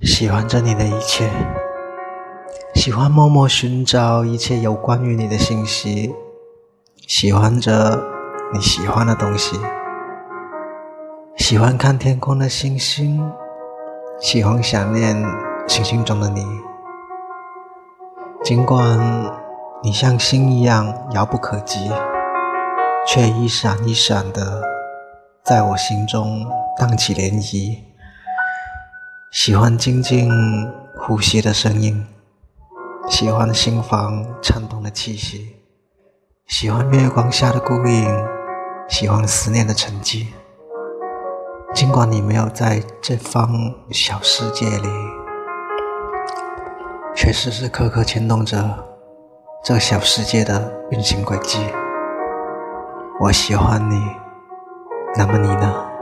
喜欢着你的一切，喜欢默默寻找一切有关于你的信息，喜欢着你喜欢的东西，喜欢看天空的星星，喜欢想念星星中的你。尽管你像星一样遥不可及，却一闪一闪的在我心中荡起涟漪。喜欢静静呼吸的声音，喜欢心房颤动的气息，喜欢月光下的孤影，喜欢思念的沉寂。尽管你没有在这方小世界里。却时时刻刻牵动着这小世界的运行轨迹。我喜欢你，那么你呢？